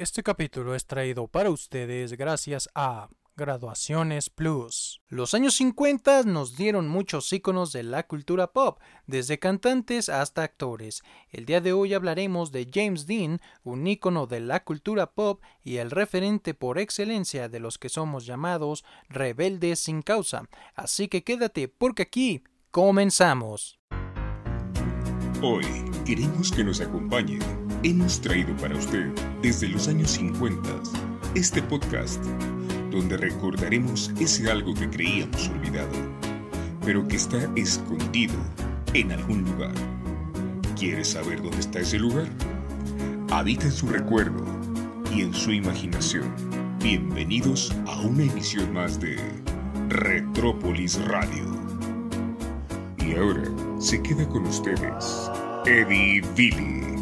Este capítulo es traído para ustedes gracias a Graduaciones Plus. Los años 50 nos dieron muchos íconos de la cultura pop, desde cantantes hasta actores. El día de hoy hablaremos de James Dean, un ícono de la cultura pop y el referente por excelencia de los que somos llamados rebeldes sin causa. Así que quédate porque aquí comenzamos. Hoy queremos que nos acompañe hemos traído para usted desde los años 50 este podcast donde recordaremos ese algo que creíamos olvidado, pero que está escondido en algún lugar. ¿Quieres saber dónde está ese lugar? Habita en su recuerdo y en su imaginación. Bienvenidos a una emisión más de Retrópolis Radio. Y ahora se queda con ustedes Eddie Billy.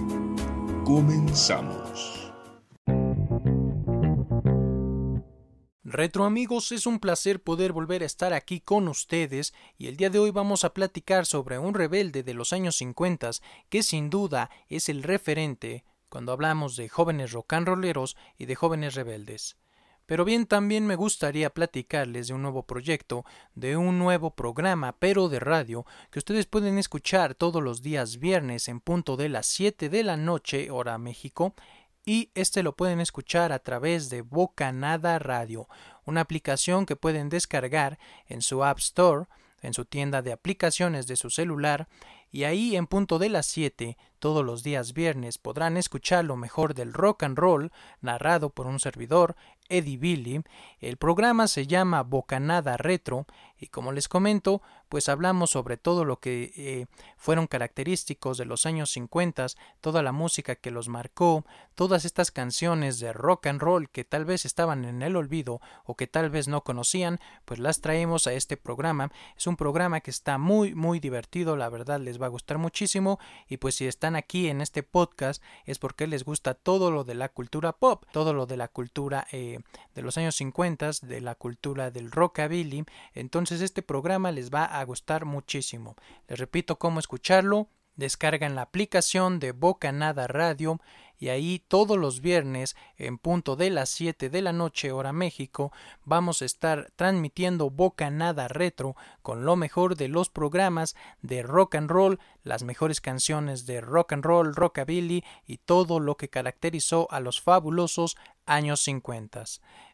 Comenzamos. Retro amigos, es un placer poder volver a estar aquí con ustedes y el día de hoy vamos a platicar sobre un rebelde de los años 50 que sin duda es el referente cuando hablamos de jóvenes rock and rolleros y de jóvenes rebeldes. Pero bien, también me gustaría platicarles de un nuevo proyecto, de un nuevo programa, pero de radio, que ustedes pueden escuchar todos los días viernes en punto de las 7 de la noche, hora México, y este lo pueden escuchar a través de Bocanada Radio, una aplicación que pueden descargar en su App Store, en su tienda de aplicaciones de su celular, y ahí en punto de las 7, todos los días viernes, podrán escuchar lo mejor del rock and roll, narrado por un servidor, Eddie Billy. El programa se llama Bocanada Retro y como les comento, pues hablamos sobre todo lo que eh, fueron característicos de los años 50, toda la música que los marcó, todas estas canciones de rock and roll que tal vez estaban en el olvido o que tal vez no conocían, pues las traemos a este programa. Es un programa que está muy muy divertido, la verdad les va a gustar muchísimo y pues si están aquí en este podcast es porque les gusta todo lo de la cultura pop, todo lo de la cultura eh, de los años 50, de la cultura del rockabilly, entonces este programa les va a gustar muchísimo. Les repito cómo escucharlo, descargan la aplicación de Boca Nada Radio y ahí todos los viernes en punto de las 7 de la noche hora México vamos a estar transmitiendo Boca Nada Retro con lo mejor de los programas de rock and roll, las mejores canciones de rock and roll, rockabilly y todo lo que caracterizó a los fabulosos años 50.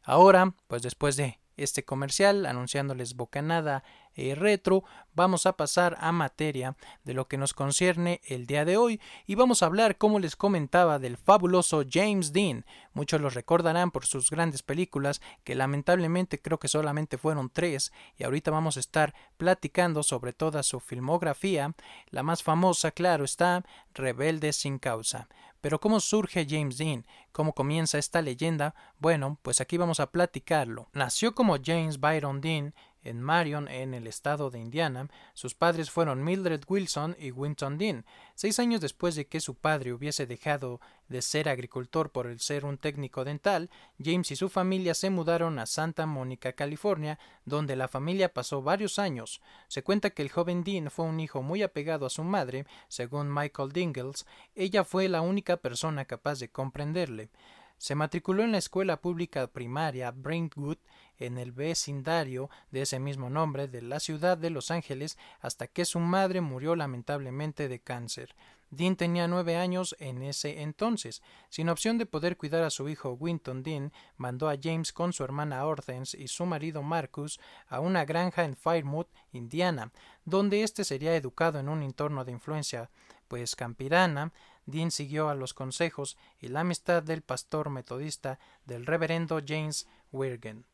Ahora, pues después de este comercial anunciándoles bocanada eh, retro, vamos a pasar a materia de lo que nos concierne el día de hoy y vamos a hablar, como les comentaba, del fabuloso James Dean. Muchos lo recordarán por sus grandes películas, que lamentablemente creo que solamente fueron tres, y ahorita vamos a estar platicando sobre toda su filmografía. La más famosa, claro está, Rebelde sin causa. Pero ¿cómo surge James Dean? ¿Cómo comienza esta leyenda? Bueno, pues aquí vamos a platicarlo. Nació como James Byron Dean en Marion, en el estado de Indiana. Sus padres fueron Mildred Wilson y Winton Dean. Seis años después de que su padre hubiese dejado de ser agricultor por el ser un técnico dental, James y su familia se mudaron a Santa Mónica, California, donde la familia pasó varios años. Se cuenta que el joven Dean fue un hijo muy apegado a su madre, según Michael Dingles, ella fue la única persona capaz de comprenderle. Se matriculó en la escuela pública primaria Brentwood en el vecindario de ese mismo nombre de la ciudad de Los Ángeles hasta que su madre murió lamentablemente de cáncer. Dean tenía nueve años en ese entonces. Sin opción de poder cuidar a su hijo Winton Dean, mandó a James con su hermana Hortense y su marido Marcus a una granja en Firemouth, Indiana, donde éste sería educado en un entorno de influencia pues campirana, Dean siguió a los consejos y la amistad del pastor metodista del reverendo James Wirgen.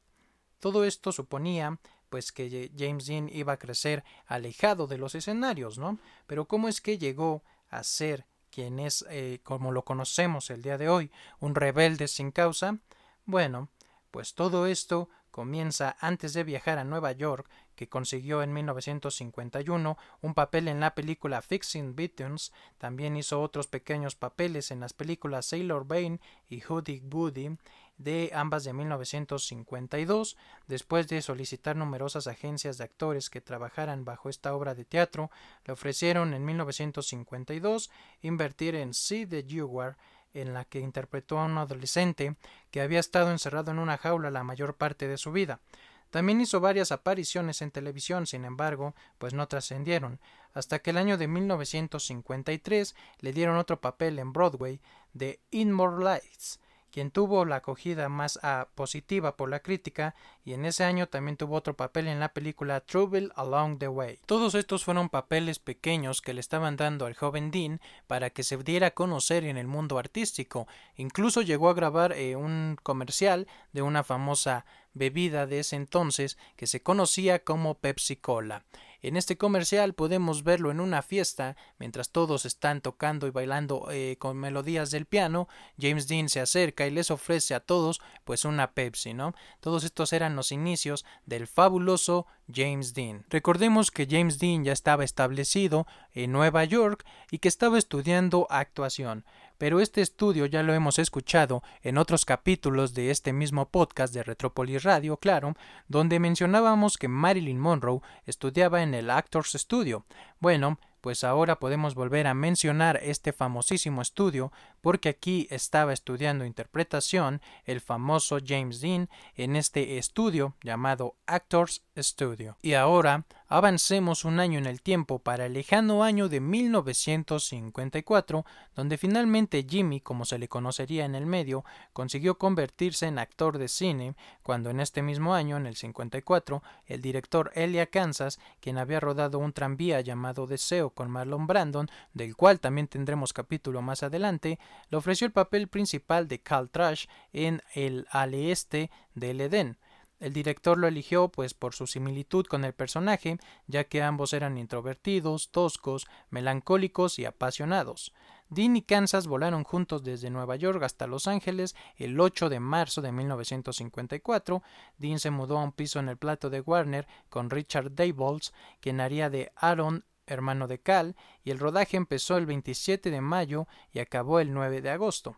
Todo esto suponía pues que James Dean iba a crecer alejado de los escenarios, ¿no? Pero ¿cómo es que llegó a ser quien es, eh, como lo conocemos el día de hoy, un rebelde sin causa? Bueno, pues todo esto comienza antes de viajar a Nueva York, que consiguió en 1951 un papel en la película Fixing Buttons, también hizo otros pequeños papeles en las películas Sailor Bane y Hoodie Woody, de ambas de 1952, después de solicitar numerosas agencias de actores que trabajaran bajo esta obra de teatro, le ofrecieron en 1952 invertir en See the Jaguar en la que interpretó a un adolescente que había estado encerrado en una jaula la mayor parte de su vida. También hizo varias apariciones en televisión, sin embargo, pues no trascendieron, hasta que el año de 1953 le dieron otro papel en Broadway de In More Lights, quien tuvo la acogida más ah, positiva por la crítica y en ese año también tuvo otro papel en la película Trouble Along the Way. Todos estos fueron papeles pequeños que le estaban dando al joven Dean para que se diera a conocer en el mundo artístico. Incluso llegó a grabar eh, un comercial de una famosa bebida de ese entonces que se conocía como Pepsi Cola. En este comercial podemos verlo en una fiesta, mientras todos están tocando y bailando eh, con melodías del piano, James Dean se acerca y les ofrece a todos pues una Pepsi, ¿no? Todos estos eran los inicios del fabuloso James Dean. Recordemos que James Dean ya estaba establecido en Nueva York y que estaba estudiando actuación pero este estudio ya lo hemos escuchado en otros capítulos de este mismo podcast de Retropolis Radio, claro, donde mencionábamos que Marilyn Monroe estudiaba en el Actors Studio. Bueno, pues ahora podemos volver a mencionar este famosísimo estudio porque aquí estaba estudiando interpretación el famoso James Dean en este estudio llamado Actors Studio. Y ahora avancemos un año en el tiempo para el lejano año de 1954, donde finalmente Jimmy, como se le conocería en el medio, consiguió convertirse en actor de cine, cuando en este mismo año, en el 54, el director Elia Kansas, quien había rodado un tranvía llamado Deseo con Marlon Brandon, del cual también tendremos capítulo más adelante, le ofreció el papel principal de Cal Trash en El al este del Edén. El director lo eligió pues por su similitud con el personaje, ya que ambos eran introvertidos, toscos, melancólicos y apasionados. Dean y Kansas volaron juntos desde Nueva York hasta Los Ángeles el 8 de marzo de 1954. Dean se mudó a un piso en el plato de Warner con Richard Daybolts, quien haría de Aaron hermano de Cal, y el rodaje empezó el 27 de mayo y acabó el 9 de agosto.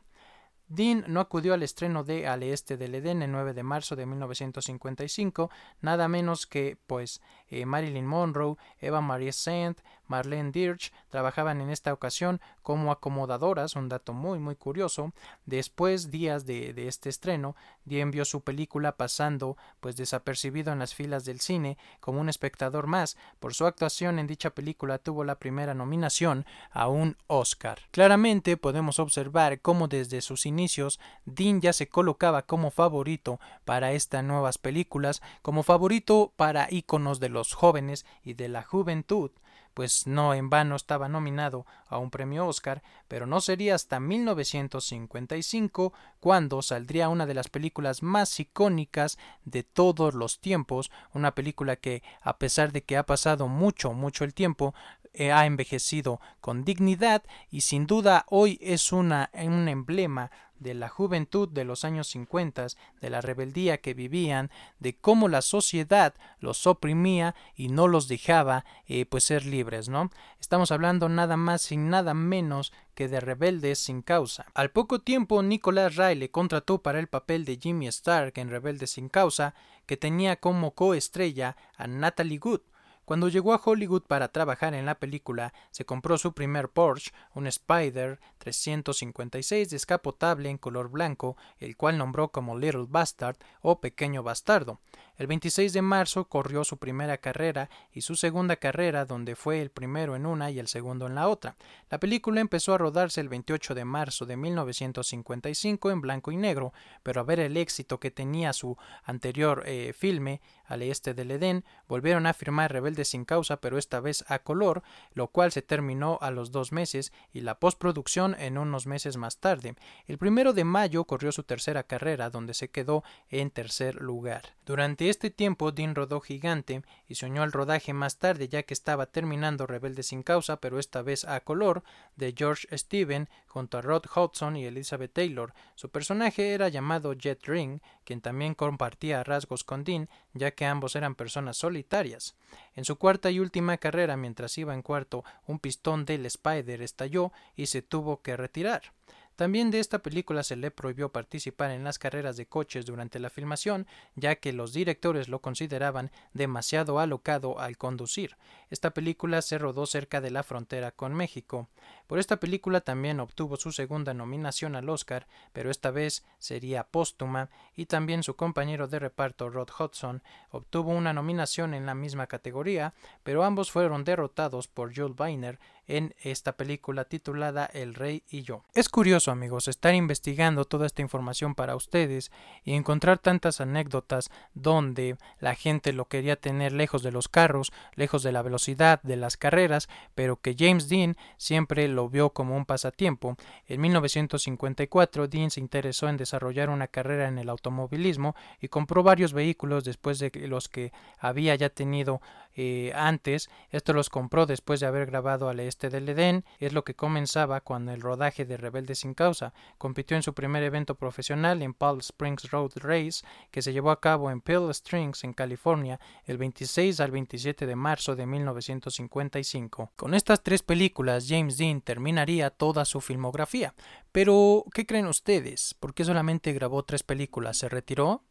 Dean no acudió al estreno de Al Este del Edén el 9 de marzo de 1955, nada menos que, pues, eh, Marilyn Monroe, Eva Marie Saint, Marlene Dirch trabajaban en esta ocasión como acomodadoras, un dato muy muy curioso. Después, días de, este estreno, Dean vio su película pasando pues desapercibido en las filas del cine como un espectador más. Por su actuación en dicha película tuvo la primera nominación a un Oscar. Claramente podemos observar cómo desde sus inicios Dean ya se colocaba como favorito para estas nuevas películas, como favorito para íconos de los jóvenes y de la juventud pues no en vano estaba nominado a un premio Oscar, pero no sería hasta 1955 cuando saldría una de las películas más icónicas de todos los tiempos, una película que a pesar de que ha pasado mucho, mucho el tiempo, ha envejecido con dignidad y sin duda hoy es una, un emblema de la juventud de los años 50, de la rebeldía que vivían, de cómo la sociedad los oprimía y no los dejaba eh, pues ser libres, ¿no? Estamos hablando nada más y nada menos que de rebeldes sin causa. Al poco tiempo, Nicolás Ray le contrató para el papel de Jimmy Stark en Rebeldes sin causa, que tenía como coestrella a Natalie Wood, cuando llegó a Hollywood para trabajar en la película, se compró su primer Porsche, un Spider 356 descapotable en color blanco, el cual nombró como Little Bastard o Pequeño Bastardo. El 26 de marzo corrió su primera carrera y su segunda carrera, donde fue el primero en una y el segundo en la otra. La película empezó a rodarse el 28 de marzo de 1955 en blanco y negro, pero a ver el éxito que tenía su anterior eh, filme, al este del Edén, volvieron a firmar Rebeldes sin causa, pero esta vez a color, lo cual se terminó a los dos meses y la postproducción en unos meses más tarde. El primero de mayo corrió su tercera carrera, donde se quedó en tercer lugar. Durante este tiempo, Dean rodó Gigante y se unió al rodaje más tarde, ya que estaba terminando Rebelde sin causa, pero esta vez a color, de George Steven junto a Rod Hudson y Elizabeth Taylor. Su personaje era llamado Jet Ring, quien también compartía rasgos con Dean, ya que ambos eran personas solitarias. En su cuarta y última carrera, mientras iba en cuarto, un pistón del Spider estalló y se tuvo que retirar. También de esta película se le prohibió participar en las carreras de coches durante la filmación, ya que los directores lo consideraban demasiado alocado al conducir. Esta película se rodó cerca de la frontera con México. Por esta película también obtuvo su segunda nominación al Oscar, pero esta vez sería póstuma, y también su compañero de reparto Rod Hudson obtuvo una nominación en la misma categoría, pero ambos fueron derrotados por Jules Weiner en esta película titulada El Rey y yo. Es curioso, amigos, estar investigando toda esta información para ustedes y encontrar tantas anécdotas donde la gente lo quería tener lejos de los carros, lejos de la velocidad de las carreras, pero que James Dean siempre lo vio como un pasatiempo. En 1954, Dean se interesó en desarrollar una carrera en el automovilismo y compró varios vehículos después de los que había ya tenido eh, antes. Esto los compró después de haber grabado al este del Edén. Es lo que comenzaba cuando el rodaje de Rebelde sin causa. Compitió en su primer evento profesional en Palm Springs Road Race, que se llevó a cabo en Pale Strings, en California, el 26 al 27 de marzo de 1955. Con estas tres películas, James Dean terminaría toda su filmografía. Pero, ¿qué creen ustedes? ¿Por qué solamente grabó tres películas? ¿Se retiró?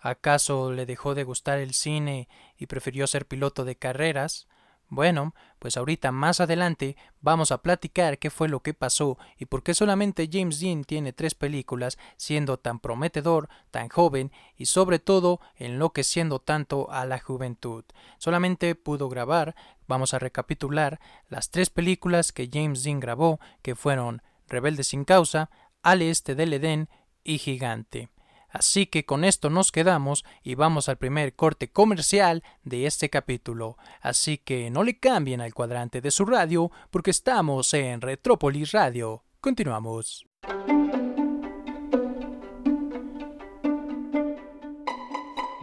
¿Acaso le dejó de gustar el cine y prefirió ser piloto de carreras? Bueno, pues ahorita más adelante vamos a platicar qué fue lo que pasó y por qué solamente James Dean tiene tres películas siendo tan prometedor, tan joven y sobre todo enloqueciendo tanto a la juventud. Solamente pudo grabar, vamos a recapitular, las tres películas que James Dean grabó, que fueron Rebelde sin causa, Al este del Edén y Gigante. Así que con esto nos quedamos y vamos al primer corte comercial de este capítulo. Así que no le cambien al cuadrante de su radio porque estamos en Retrópolis Radio. Continuamos.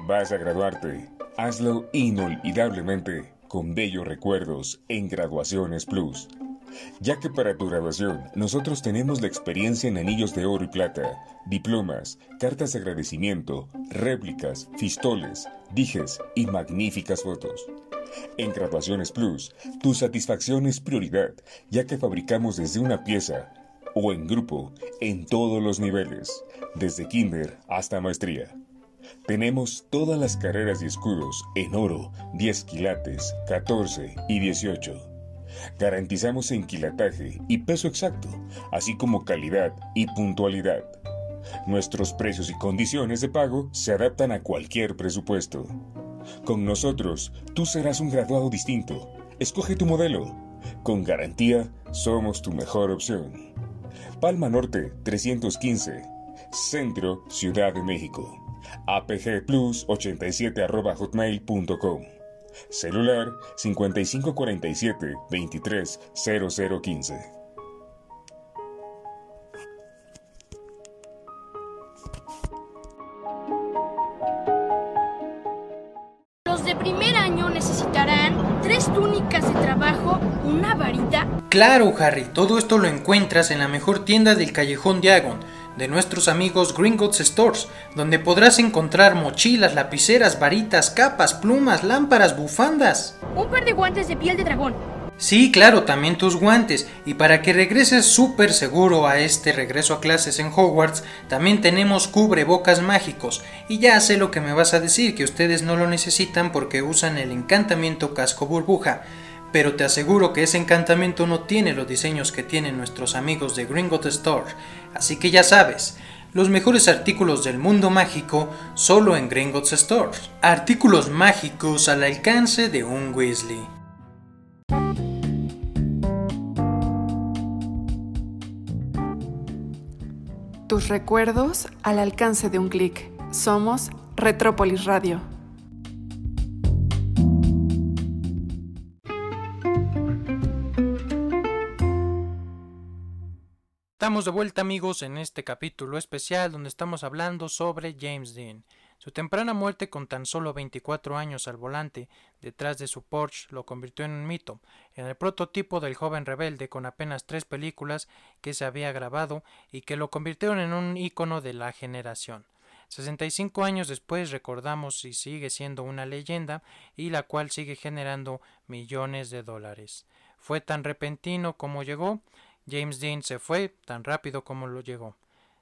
Vas a graduarte. Hazlo inolvidablemente con bellos recuerdos en Graduaciones Plus ya que para tu graduación nosotros tenemos la experiencia en anillos de oro y plata, diplomas, cartas de agradecimiento, réplicas, fistoles, dijes y magníficas fotos. En Graduaciones Plus, tu satisfacción es prioridad, ya que fabricamos desde una pieza o en grupo en todos los niveles, desde kinder hasta maestría. Tenemos todas las carreras y escudos en oro, 10 quilates, 14 y 18 Garantizamos enquilataje y peso exacto, así como calidad y puntualidad. Nuestros precios y condiciones de pago se adaptan a cualquier presupuesto. Con nosotros, tú serás un graduado distinto. Escoge tu modelo. Con garantía, somos tu mejor opción. Palma Norte 315, Centro, Ciudad de México. APG Plus 87 hotmail.com. Celular 5547 230015. Los de primer año necesitarán tres túnicas de trabajo, una varita. Claro, Harry, todo esto lo encuentras en la mejor tienda del callejón Diagon de nuestros amigos Gringotts Stores, donde podrás encontrar mochilas, lapiceras, varitas, capas, plumas, lámparas, bufandas. Un par de guantes de piel de dragón. Sí, claro, también tus guantes. Y para que regreses súper seguro a este regreso a clases en Hogwarts, también tenemos cubrebocas mágicos. Y ya sé lo que me vas a decir, que ustedes no lo necesitan porque usan el encantamiento casco burbuja pero te aseguro que ese encantamiento no tiene los diseños que tienen nuestros amigos de Gringot Store. Así que ya sabes, los mejores artículos del mundo mágico solo en Gringotts Store. Artículos mágicos al alcance de un Weasley. Tus recuerdos al alcance de un clic. Somos Retrópolis Radio. Estamos de vuelta amigos en este capítulo especial donde estamos hablando sobre James Dean. Su temprana muerte con tan solo 24 años al volante detrás de su Porsche lo convirtió en un mito, en el prototipo del joven rebelde con apenas tres películas que se había grabado y que lo convirtieron en un ícono de la generación. 65 años después recordamos y sigue siendo una leyenda y la cual sigue generando millones de dólares. Fue tan repentino como llegó, James Dean se fue tan rápido como lo llegó.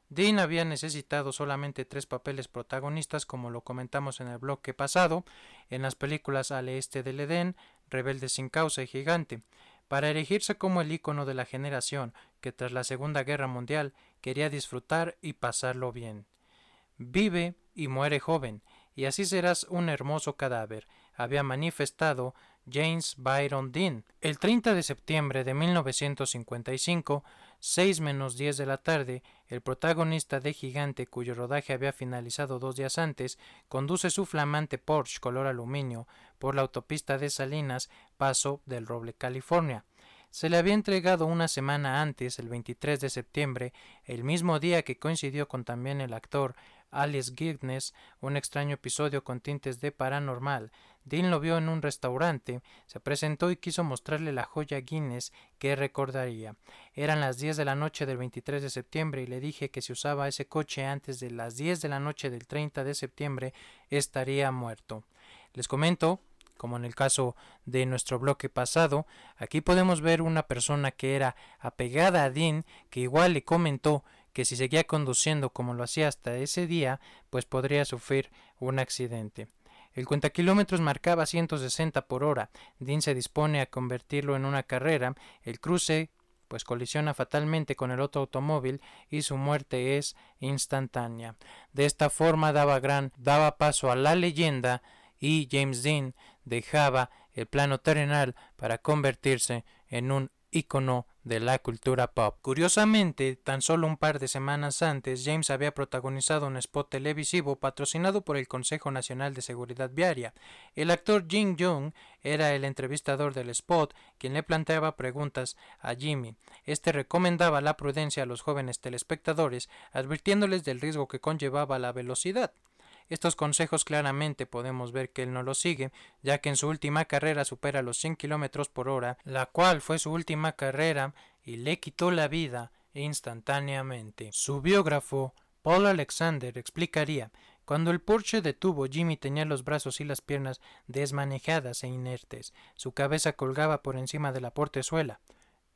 Dean había necesitado solamente tres papeles protagonistas, como lo comentamos en el bloque pasado, en las películas Al Este del Edén, Rebelde sin causa y Gigante. para erigirse como el ícono de la generación que tras la Segunda Guerra Mundial quería disfrutar y pasarlo bien. Vive y muere joven, y así serás un hermoso cadáver, había manifestado James Byron Dean. El 30 de septiembre de 1955, 6 menos 10 de la tarde, el protagonista de Gigante, cuyo rodaje había finalizado dos días antes, conduce su flamante Porsche color aluminio por la autopista de Salinas, Paso del Roble, California. Se le había entregado una semana antes, el 23 de septiembre, el mismo día que coincidió con también el actor Alice Guinness, un extraño episodio con tintes de paranormal. Dean lo vio en un restaurante, se presentó y quiso mostrarle la joya Guinness que recordaría. Eran las 10 de la noche del 23 de septiembre y le dije que si usaba ese coche antes de las 10 de la noche del 30 de septiembre estaría muerto. Les comento como en el caso de nuestro bloque pasado, aquí podemos ver una persona que era apegada a Dean, que igual le comentó que si seguía conduciendo como lo hacía hasta ese día, pues podría sufrir un accidente. El cuentakilómetros marcaba 160 por hora. Dean se dispone a convertirlo en una carrera. El cruce pues colisiona fatalmente con el otro automóvil y su muerte es instantánea. De esta forma daba gran daba paso a la leyenda y James Dean dejaba el plano terrenal para convertirse en un ícono de la cultura pop. Curiosamente, tan solo un par de semanas antes, James había protagonizado un spot televisivo patrocinado por el Consejo Nacional de Seguridad Viaria. El actor Jim Young era el entrevistador del spot, quien le planteaba preguntas a Jimmy. Este recomendaba la prudencia a los jóvenes telespectadores, advirtiéndoles del riesgo que conllevaba la velocidad. Estos consejos claramente podemos ver que él no los sigue, ya que en su última carrera supera los 100 kilómetros por hora, la cual fue su última carrera y le quitó la vida instantáneamente. Su biógrafo, Paul Alexander, explicaría cuando el Porsche detuvo, Jimmy tenía los brazos y las piernas desmanejadas e inertes. Su cabeza colgaba por encima de la portezuela.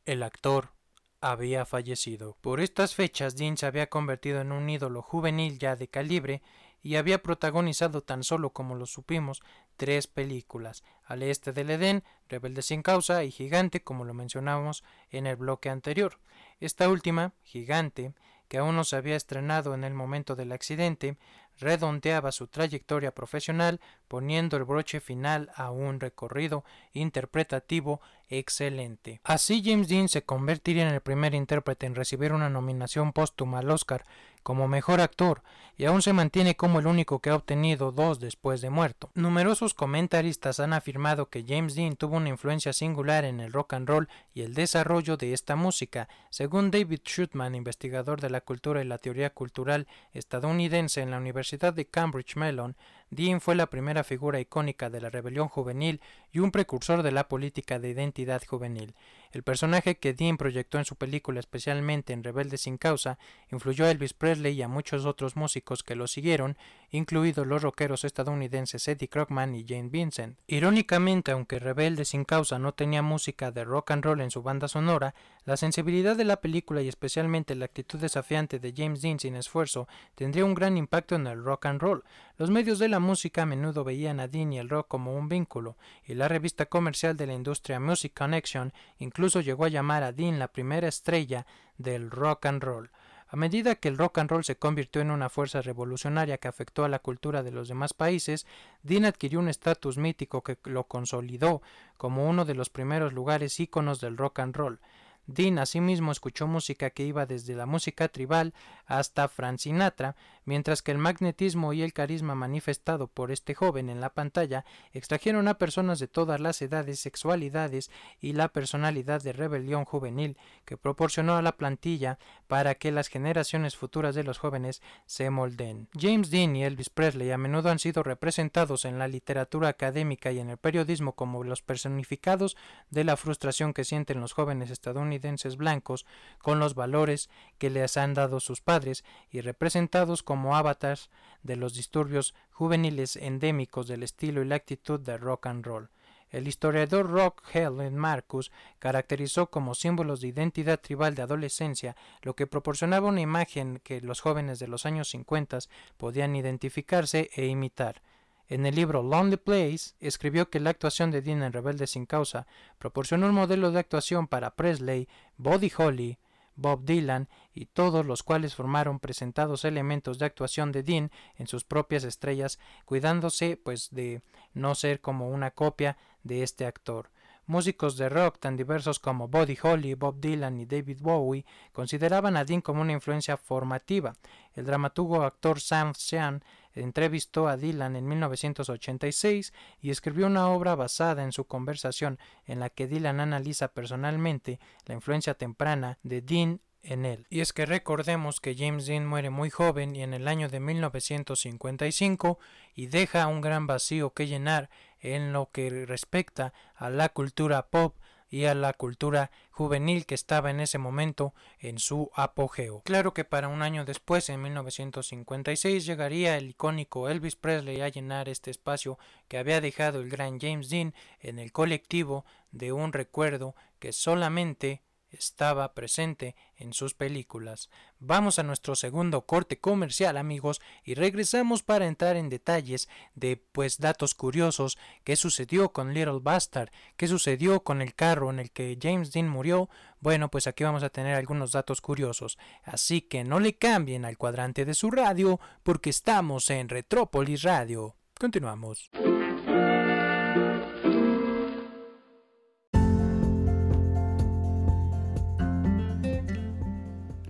El actor había fallecido. Por estas fechas, Dean se había convertido en un ídolo juvenil ya de calibre y había protagonizado tan solo como lo supimos tres películas Al este del Edén, Rebelde sin causa y Gigante como lo mencionamos en el bloque anterior. Esta última, Gigante, que aún no se había estrenado en el momento del accidente, redondeaba su trayectoria profesional poniendo el broche final a un recorrido interpretativo excelente. Así James Dean se convertiría en el primer intérprete en recibir una nominación póstuma al Oscar como mejor actor y aún se mantiene como el único que ha obtenido dos después de muerto. Numerosos comentaristas han afirmado que James Dean tuvo una influencia singular en el rock and roll y el desarrollo de esta música. Según David Schutman, investigador de la cultura y la teoría cultural estadounidense en la Universidad de Cambridge Mellon, Dean fue la primera figura icónica de la rebelión juvenil y un precursor de la política de identidad juvenil. El personaje que Dean proyectó en su película, especialmente en Rebelde sin causa, influyó a Elvis Presley y a muchos otros músicos que lo siguieron, incluidos los rockeros estadounidenses Eddie Crockman y Jane Vincent. Irónicamente, aunque Rebelde sin causa no tenía música de rock and roll en su banda sonora, la sensibilidad de la película y especialmente la actitud desafiante de James Dean sin esfuerzo tendría un gran impacto en el rock and roll. Los medios de la música a menudo veían a Dean y el rock como un vínculo, y la revista comercial de la industria Music Connection incluso llegó a llamar a Dean la primera estrella del rock and roll. A medida que el rock and roll se convirtió en una fuerza revolucionaria que afectó a la cultura de los demás países, Dean adquirió un estatus mítico que lo consolidó como uno de los primeros lugares íconos del rock and roll. Dean asimismo escuchó música que iba desde la música tribal hasta Frank Sinatra, mientras que el magnetismo y el carisma manifestado por este joven en la pantalla extrajeron a personas de todas las edades, sexualidades y la personalidad de rebelión juvenil que proporcionó a la plantilla para que las generaciones futuras de los jóvenes se molden. James Dean y Elvis Presley a menudo han sido representados en la literatura académica y en el periodismo como los personificados de la frustración que sienten los jóvenes estadounidenses blancos con los valores que les han dado sus padres y representados como avatars de los disturbios juveniles endémicos del estilo y la actitud de rock and roll. El historiador Rock Helen Marcus caracterizó como símbolos de identidad tribal de adolescencia lo que proporcionaba una imagen que los jóvenes de los años 50 podían identificarse e imitar. En el libro Lonely Place escribió que la actuación de Dean en Rebelde sin Causa proporcionó un modelo de actuación para Presley, Buddy Holly, Bob Dylan y todos los cuales formaron presentados elementos de actuación de Dean en sus propias estrellas, cuidándose pues de no ser como una copia de este actor. Músicos de rock tan diversos como Buddy Holly, Bob Dylan y David Bowie consideraban a Dean como una influencia formativa. El dramaturgo actor Sam Sean entrevistó a Dylan en 1986 y escribió una obra basada en su conversación en la que Dylan analiza personalmente la influencia temprana de Dean en él. Y es que recordemos que James Dean muere muy joven y en el año de 1955 y deja un gran vacío que llenar en lo que respecta a la cultura pop y a la cultura juvenil que estaba en ese momento en su apogeo. Claro que para un año después, en 1956, llegaría el icónico Elvis Presley a llenar este espacio que había dejado el gran James Dean en el colectivo de un recuerdo que solamente estaba presente en sus películas. Vamos a nuestro segundo corte comercial, amigos, y regresamos para entrar en detalles de pues datos curiosos, qué sucedió con Little Bastard, qué sucedió con el carro en el que James Dean murió. Bueno, pues aquí vamos a tener algunos datos curiosos, así que no le cambien al cuadrante de su radio porque estamos en Retrópolis Radio. Continuamos.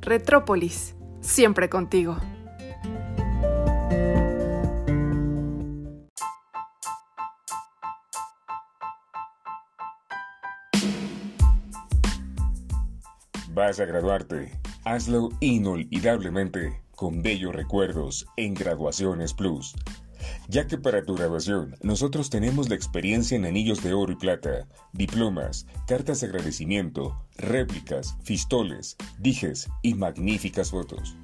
Retrópolis, siempre contigo. Vas a graduarte. Hazlo inolvidablemente con bellos recuerdos en Graduaciones Plus ya que para tu graduación nosotros tenemos la experiencia en anillos de oro y plata, diplomas, cartas de agradecimiento, réplicas, fistoles, dijes y magníficas fotos.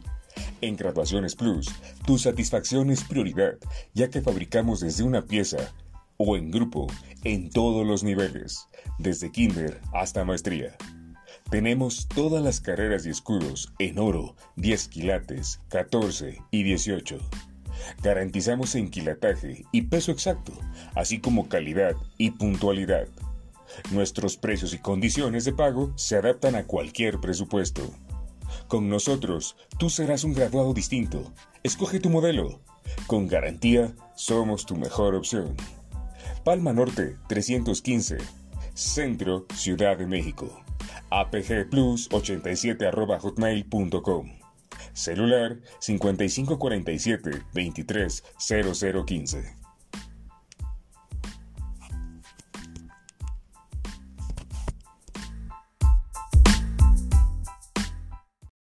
En Graduaciones Plus, tu satisfacción es prioridad, ya que fabricamos desde una pieza o en grupo en todos los niveles, desde kinder hasta maestría. Tenemos todas las carreras y escudos en oro, 10 quilates, 14 y 18 Garantizamos enquilataje y peso exacto, así como calidad y puntualidad. Nuestros precios y condiciones de pago se adaptan a cualquier presupuesto. Con nosotros, tú serás un graduado distinto. Escoge tu modelo. Con garantía, somos tu mejor opción. Palma Norte 315, Centro, Ciudad de México. APG Plus 87 hotmail.com. Celular 5547 230015.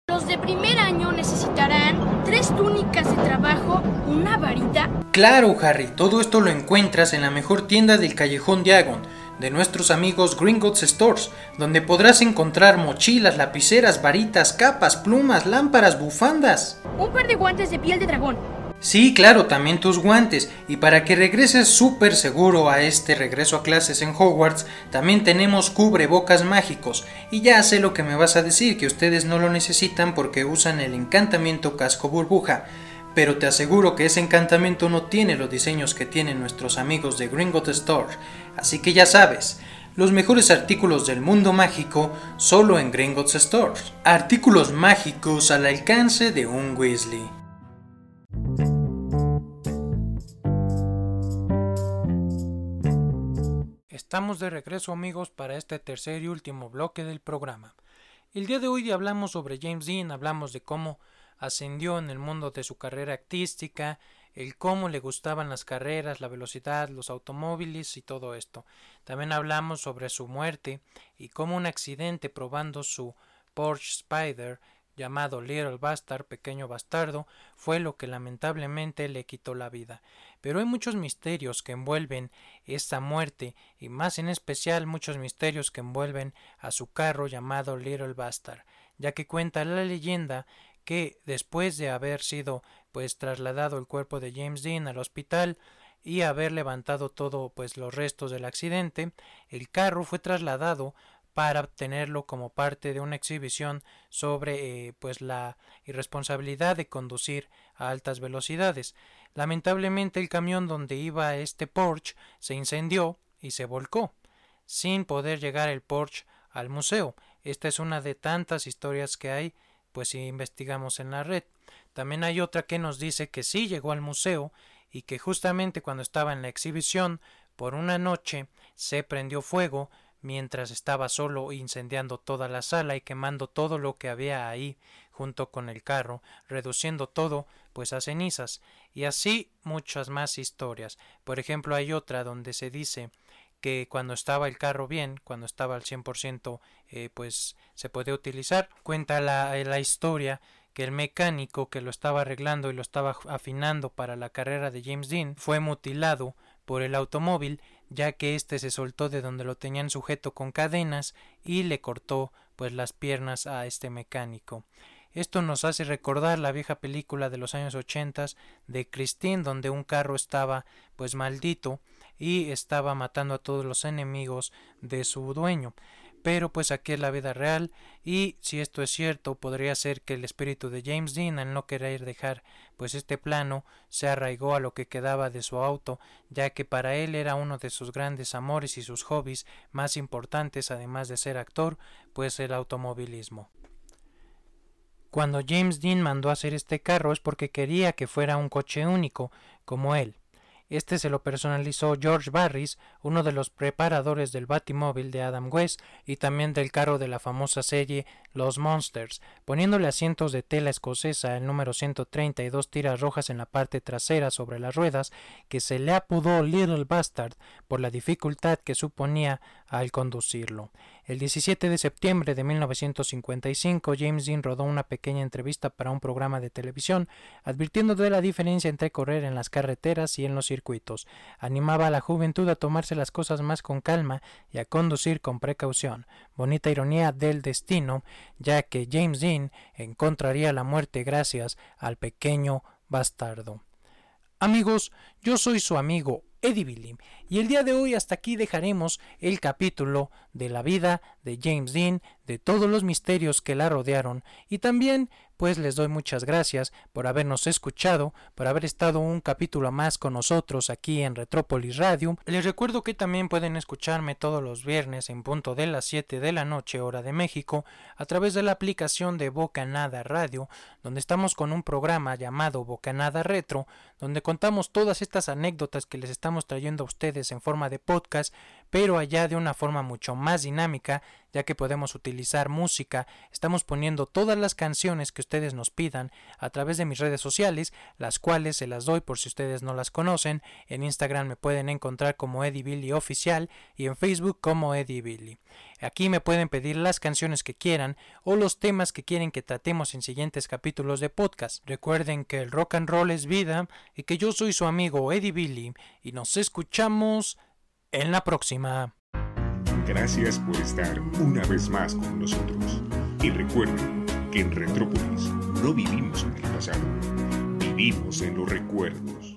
Los de primer año necesitarán tres túnicas de trabajo, una varita. Claro, Harry, todo esto lo encuentras en la mejor tienda del callejón Diagon de nuestros amigos Gringotts Stores, donde podrás encontrar mochilas, lapiceras, varitas, capas, plumas, lámparas, bufandas. Un par de guantes de piel de dragón. Sí, claro, también tus guantes. Y para que regreses súper seguro a este regreso a clases en Hogwarts, también tenemos cubrebocas mágicos. Y ya sé lo que me vas a decir, que ustedes no lo necesitan porque usan el encantamiento casco burbuja pero te aseguro que ese encantamiento no tiene los diseños que tienen nuestros amigos de Gringot Store, así que ya sabes, los mejores artículos del mundo mágico solo en Gringotts Store. Artículos mágicos al alcance de un Weasley. Estamos de regreso amigos para este tercer y último bloque del programa. El día de hoy hablamos sobre James Dean, hablamos de cómo ascendió en el mundo de su carrera artística, el cómo le gustaban las carreras, la velocidad, los automóviles y todo esto. También hablamos sobre su muerte y cómo un accidente probando su Porsche Spider llamado Little Bastard, pequeño bastardo, fue lo que lamentablemente le quitó la vida. Pero hay muchos misterios que envuelven esta muerte, y más en especial muchos misterios que envuelven a su carro llamado Little Bastard, ya que cuenta la leyenda que después de haber sido pues trasladado el cuerpo de James Dean al hospital y haber levantado todo pues los restos del accidente, el carro fue trasladado para tenerlo como parte de una exhibición sobre eh, pues la irresponsabilidad de conducir a altas velocidades. Lamentablemente el camión donde iba este Porsche se incendió y se volcó, sin poder llegar el Porsche al museo. Esta es una de tantas historias que hay, pues si investigamos en la red. También hay otra que nos dice que sí llegó al museo y que justamente cuando estaba en la exhibición, por una noche se prendió fuego mientras estaba solo incendiando toda la sala y quemando todo lo que había ahí junto con el carro, reduciendo todo pues a cenizas, y así muchas más historias. Por ejemplo, hay otra donde se dice que cuando estaba el carro bien, cuando estaba al 100%, eh, pues se puede utilizar. Cuenta la, la historia que el mecánico que lo estaba arreglando y lo estaba afinando para la carrera de James Dean fue mutilado por el automóvil ya que éste se soltó de donde lo tenían sujeto con cadenas y le cortó pues las piernas a este mecánico. Esto nos hace recordar la vieja película de los años ochentas de Christine donde un carro estaba pues maldito y estaba matando a todos los enemigos de su dueño pero pues aquí es la vida real y si esto es cierto podría ser que el espíritu de James Dean al no querer dejar pues este plano se arraigó a lo que quedaba de su auto ya que para él era uno de sus grandes amores y sus hobbies más importantes además de ser actor pues el automovilismo. Cuando James Dean mandó hacer este carro es porque quería que fuera un coche único como él este se lo personalizó George Barris, uno de los preparadores del Batimóvil de Adam West y también del carro de la famosa serie Los Monsters, poniéndole asientos de tela escocesa el número 130 y dos tiras rojas en la parte trasera sobre las ruedas, que se le apodó Little Bastard por la dificultad que suponía al conducirlo. El 17 de septiembre de 1955, James Dean rodó una pequeña entrevista para un programa de televisión, advirtiendo de la diferencia entre correr en las carreteras y en los circuitos. Animaba a la juventud a tomarse las cosas más con calma y a conducir con precaución. Bonita ironía del destino, ya que James Dean encontraría la muerte gracias al pequeño bastardo. Amigos, yo soy su amigo Eddie Billy. Y el día de hoy hasta aquí dejaremos el capítulo de la vida de James Dean, de todos los misterios que la rodearon y también pues les doy muchas gracias por habernos escuchado, por haber estado un capítulo más con nosotros aquí en Retrópolis Radio. Les recuerdo que también pueden escucharme todos los viernes en punto de las 7 de la noche hora de México a través de la aplicación de Bocanada Radio, donde estamos con un programa llamado Bocanada Retro, donde contamos todas estas anécdotas que les estamos trayendo a ustedes en forma de podcast, pero allá de una forma mucho más dinámica, ya que podemos utilizar música, estamos poniendo todas las canciones que ustedes nos pidan a través de mis redes sociales, las cuales se las doy por si ustedes no las conocen. En Instagram me pueden encontrar como Eddie Billy Oficial y en Facebook como Eddie Billy. Aquí me pueden pedir las canciones que quieran o los temas que quieren que tratemos en siguientes capítulos de podcast. Recuerden que el rock and roll es vida y que yo soy su amigo Eddie Billy y nos escuchamos en la próxima. Gracias por estar una vez más con nosotros. Y recuerden que en Retrópolis no vivimos en el pasado, vivimos en los recuerdos.